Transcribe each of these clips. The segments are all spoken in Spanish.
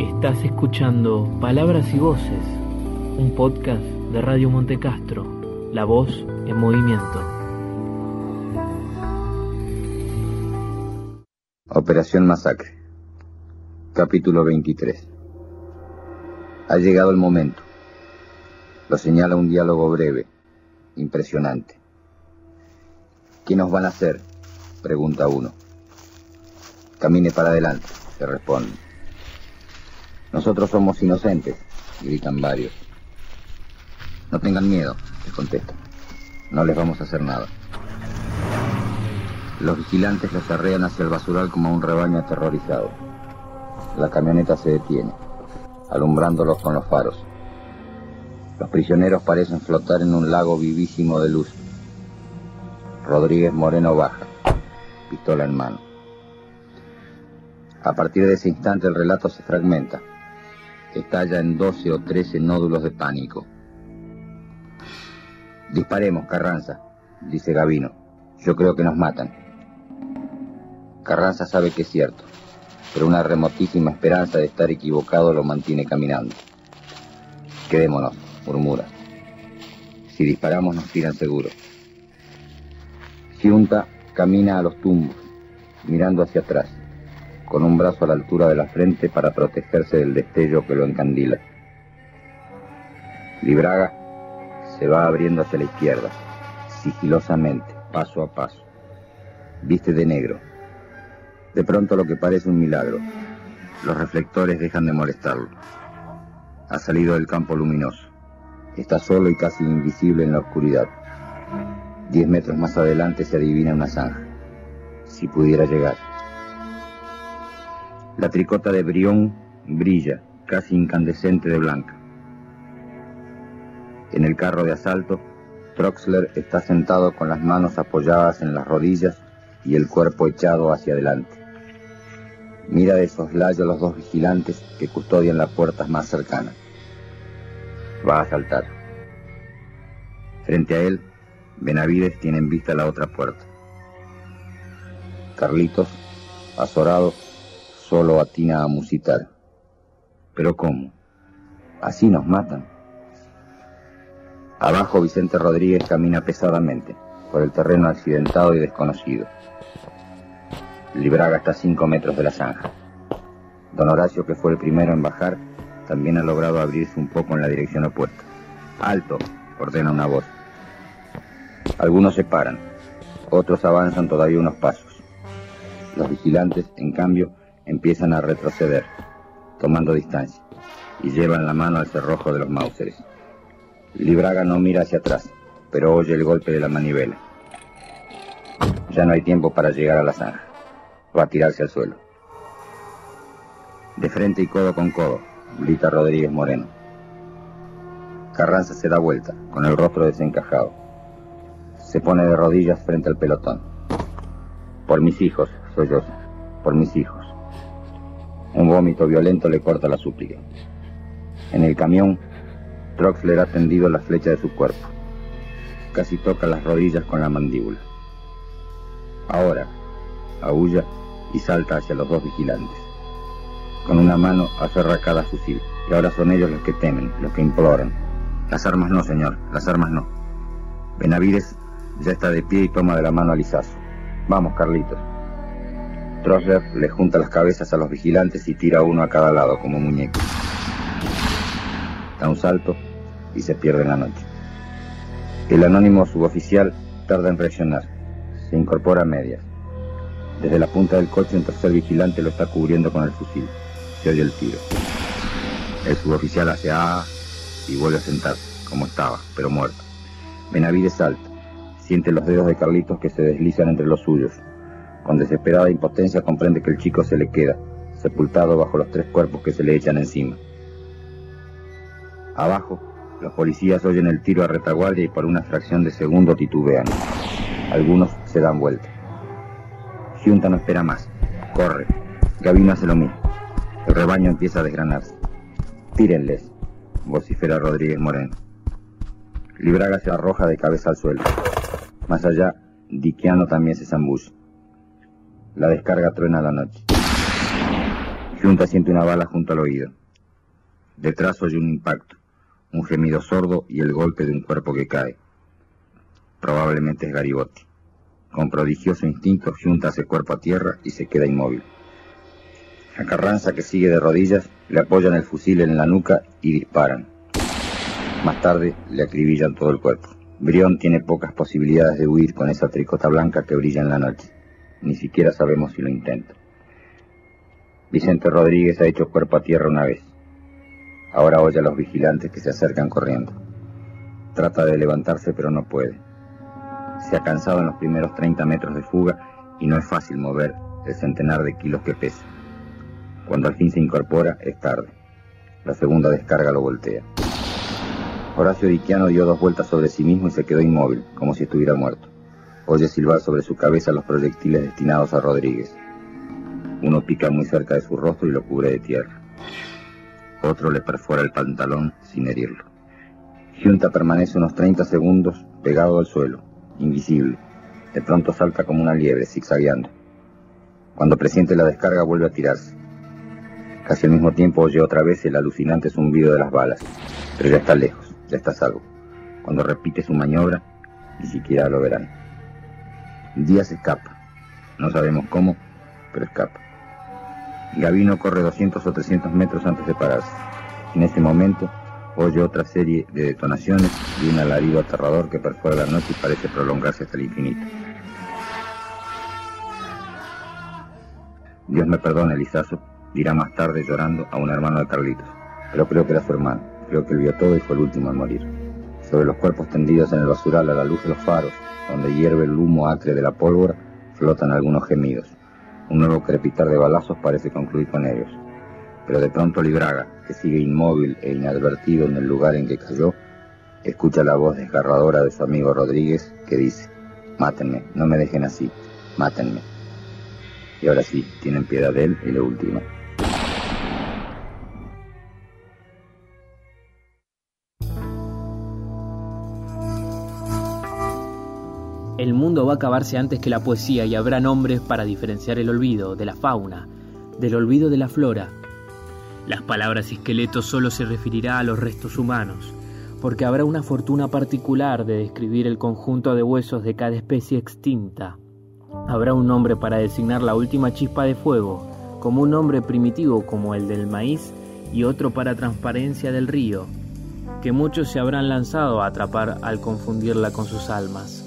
Estás escuchando Palabras y Voces, un podcast de Radio Montecastro, la voz en movimiento. Operación Masacre, capítulo 23. Ha llegado el momento. Lo señala un diálogo breve, impresionante. ¿Qué nos van a hacer? Pregunta uno. Camine para adelante, se responde. Nosotros somos inocentes, gritan varios. No tengan miedo, les contestan. No les vamos a hacer nada. Los vigilantes los arrean hacia el basural como un rebaño aterrorizado. La camioneta se detiene, alumbrándolos con los faros. Los prisioneros parecen flotar en un lago vivísimo de luz. Rodríguez Moreno baja, pistola en mano. A partir de ese instante el relato se fragmenta estalla en 12 o 13 nódulos de pánico. Disparemos, Carranza, dice Gavino. Yo creo que nos matan. Carranza sabe que es cierto, pero una remotísima esperanza de estar equivocado lo mantiene caminando. Quedémonos, murmura. Si disparamos nos tiran seguro. Giunta camina a los tumbos, mirando hacia atrás con un brazo a la altura de la frente para protegerse del destello que lo encandila. Libraga se va abriendo hacia la izquierda, sigilosamente, paso a paso. Viste de negro. De pronto lo que parece un milagro. Los reflectores dejan de molestarlo. Ha salido del campo luminoso. Está solo y casi invisible en la oscuridad. Diez metros más adelante se adivina una zanja. Si pudiera llegar. La tricota de Brión brilla, casi incandescente de blanca. En el carro de asalto, Troxler está sentado con las manos apoyadas en las rodillas y el cuerpo echado hacia adelante. Mira de soslayo a los dos vigilantes que custodian las puertas más cercanas. Va a saltar. Frente a él, Benavides tiene en vista la otra puerta. Carlitos, azorado, solo atina a musitar. ¿Pero cómo? Así nos matan. Abajo Vicente Rodríguez camina pesadamente por el terreno accidentado y desconocido. Libraga está a cinco metros de la zanja. Don Horacio, que fue el primero en bajar, también ha logrado abrirse un poco en la dirección opuesta. ¡Alto! ordena una voz. Algunos se paran, otros avanzan todavía unos pasos. Los vigilantes, en cambio, empiezan a retroceder, tomando distancia, y llevan la mano al cerrojo de los Mauseres. Libraga no mira hacia atrás, pero oye el golpe de la manivela. Ya no hay tiempo para llegar a la zanja. Va a tirarse al suelo. De frente y codo con codo, grita Rodríguez Moreno. Carranza se da vuelta, con el rostro desencajado. Se pone de rodillas frente al pelotón. Por mis hijos, soy yo. Por mis hijos. Un vómito violento le corta la súplica. En el camión, Troxler ha tendido la flecha de su cuerpo. Casi toca las rodillas con la mandíbula. Ahora, aúlla y salta hacia los dos vigilantes. Con una mano aferra cada fusil, y ahora son ellos los que temen, los que imploran. Las armas no, señor, las armas no. Benavides ya está de pie y toma de la mano a Lizazo. Vamos, Carlitos. Trossler le junta las cabezas a los vigilantes y tira uno a cada lado como muñeco. Da un salto y se pierde en la noche. El anónimo suboficial tarda en reaccionar. Se incorpora a medias. Desde la punta del coche un tercer vigilante lo está cubriendo con el fusil. Se oye el tiro. El suboficial hace A y vuelve a sentarse, como estaba, pero muerto. Benavides salta. Siente los dedos de Carlitos que se deslizan entre los suyos. Con desesperada impotencia comprende que el chico se le queda, sepultado bajo los tres cuerpos que se le echan encima. Abajo, los policías oyen el tiro a retaguardia y por una fracción de segundo titubean. Algunos se dan vuelta. Junta no espera más. Corre. Gavino hace lo mismo. El rebaño empieza a desgranarse. Tírenles, vocifera Rodríguez Moreno. Libraga se arroja de cabeza al suelo. Más allá, Diquiano también se zambulle. La descarga truena la noche. Junta siente una bala junto al oído. Detrás oye un impacto, un gemido sordo y el golpe de un cuerpo que cae. Probablemente es Garibotti. Con prodigioso instinto, Junta hace cuerpo a tierra y se queda inmóvil. A Carranza, que sigue de rodillas, le apoyan el fusil en la nuca y disparan. Más tarde le acribillan todo el cuerpo. Brión tiene pocas posibilidades de huir con esa tricota blanca que brilla en la noche. Ni siquiera sabemos si lo intenta. Vicente Rodríguez ha hecho cuerpo a tierra una vez. Ahora oye a los vigilantes que se acercan corriendo. Trata de levantarse pero no puede. Se ha cansado en los primeros 30 metros de fuga y no es fácil mover el centenar de kilos que pesa. Cuando al fin se incorpora es tarde. La segunda descarga lo voltea. Horacio Diquiano dio dos vueltas sobre sí mismo y se quedó inmóvil, como si estuviera muerto. Oye silbar sobre su cabeza los proyectiles destinados a Rodríguez. Uno pica muy cerca de su rostro y lo cubre de tierra. Otro le perfora el pantalón sin herirlo. Junta permanece unos 30 segundos pegado al suelo, invisible. De pronto salta como una liebre, zigzagueando. Cuando presiente la descarga vuelve a tirarse. Casi al mismo tiempo oye otra vez el alucinante zumbido de las balas, pero ya está lejos, ya está salvo. Cuando repite su maniobra, ni siquiera lo verán. Díaz escapa. No sabemos cómo, pero escapa. Gavino corre 200 o 300 metros antes de pararse. En ese momento oye otra serie de detonaciones y un alarido aterrador que perfora la noche y parece prolongarse hasta el infinito. Dios me perdone, Lizazo, dirá más tarde llorando a un hermano de Carlitos, pero creo que era su hermano, creo que él vio todo y fue el último en morir. Sobre los cuerpos tendidos en el basural a la luz de los faros, donde hierve el humo acre de la pólvora, flotan algunos gemidos. Un nuevo crepitar de balazos parece concluir con ellos. Pero de pronto Libraga, que sigue inmóvil e inadvertido en el lugar en que cayó, escucha la voz desgarradora de su amigo Rodríguez que dice, mátenme, no me dejen así, mátenme. Y ahora sí, tienen piedad de él y lo último. El mundo va a acabarse antes que la poesía y habrá nombres para diferenciar el olvido de la fauna, del olvido de la flora. Las palabras esqueleto solo se referirá a los restos humanos, porque habrá una fortuna particular de describir el conjunto de huesos de cada especie extinta. Habrá un nombre para designar la última chispa de fuego, como un nombre primitivo como el del maíz y otro para transparencia del río, que muchos se habrán lanzado a atrapar al confundirla con sus almas.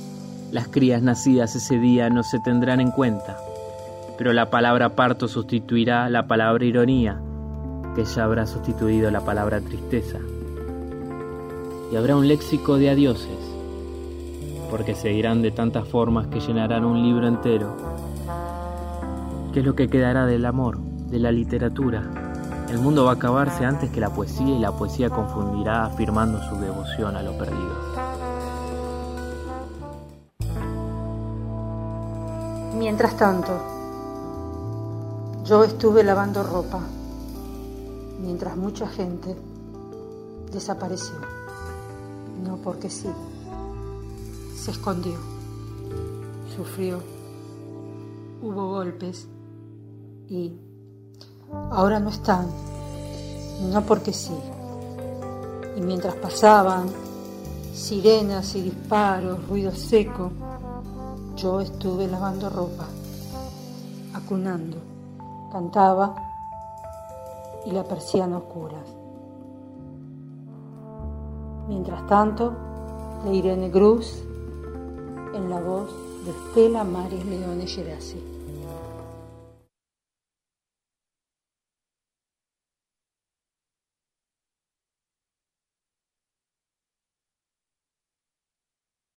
Las crías nacidas ese día no se tendrán en cuenta, pero la palabra parto sustituirá la palabra ironía, que ya habrá sustituido la palabra tristeza. Y habrá un léxico de adioses, porque se dirán de tantas formas que llenarán un libro entero. ¿Qué es lo que quedará del amor, de la literatura? El mundo va a acabarse antes que la poesía y la poesía confundirá afirmando su devoción a lo perdido. Mientras tanto, yo estuve lavando ropa, mientras mucha gente desapareció. No porque sí, se escondió, sufrió, hubo golpes y ahora no están, no porque sí. Y mientras pasaban sirenas y disparos, ruido seco, yo estuve lavando ropa, acunando, cantaba y la persiana oscura. Mientras tanto, de Irene Cruz en la voz de Estela Maris Leone Gerasi.